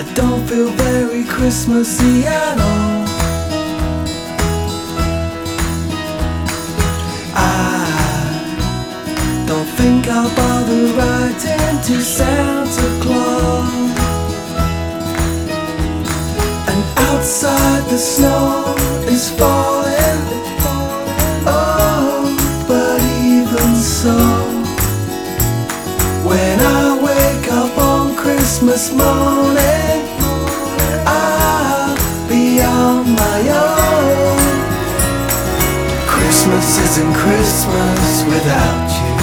I don't feel very Christmassy at all. I don't think I'll bother writing to Santa Claus. And outside the snow is falling. Oh, but even so, when I wake up on Christmas morning, isn't Christmas without you.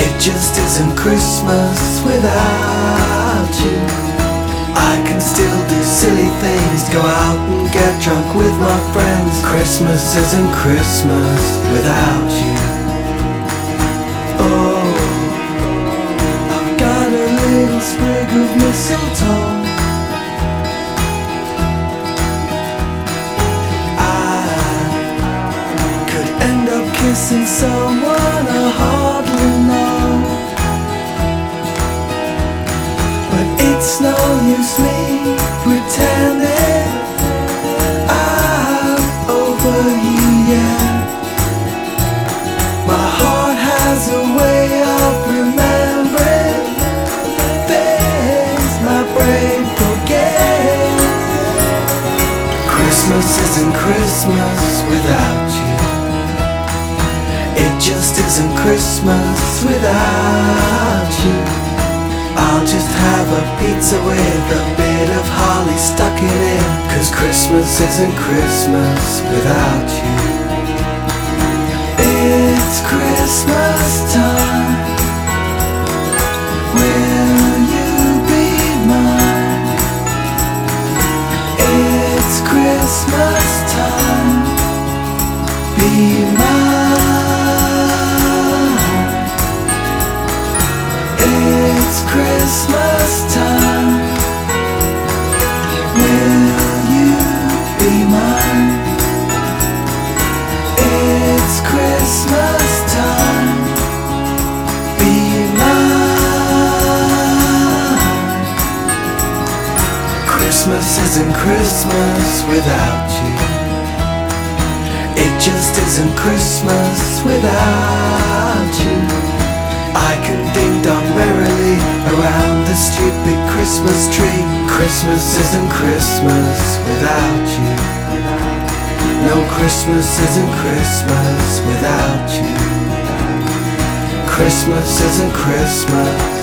It just isn't Christmas without you. I can still do silly things, go out and get drunk with my friends. Christmas isn't Christmas without you. Oh, I've got a little sprig of mistletoe. Kissing someone I hardly know. But it's no use me pretending I'm over you yet. My heart has a way of remembering things my brain forgets. Christmas isn't Christmas without you. It just isn't Christmas without you. I'll just have a pizza with a bit of holly stuck in it. Cause Christmas isn't Christmas without you. It's Christmas time. Will you be mine? It's Christmas time. Be mine. Christmas time be my Christmas isn't Christmas without you. It just isn't Christmas without you. I can ding dong merrily around the stupid Christmas tree. Christmas isn't Christmas without you. No Christmas isn't Christmas without you. Christmas isn't Christmas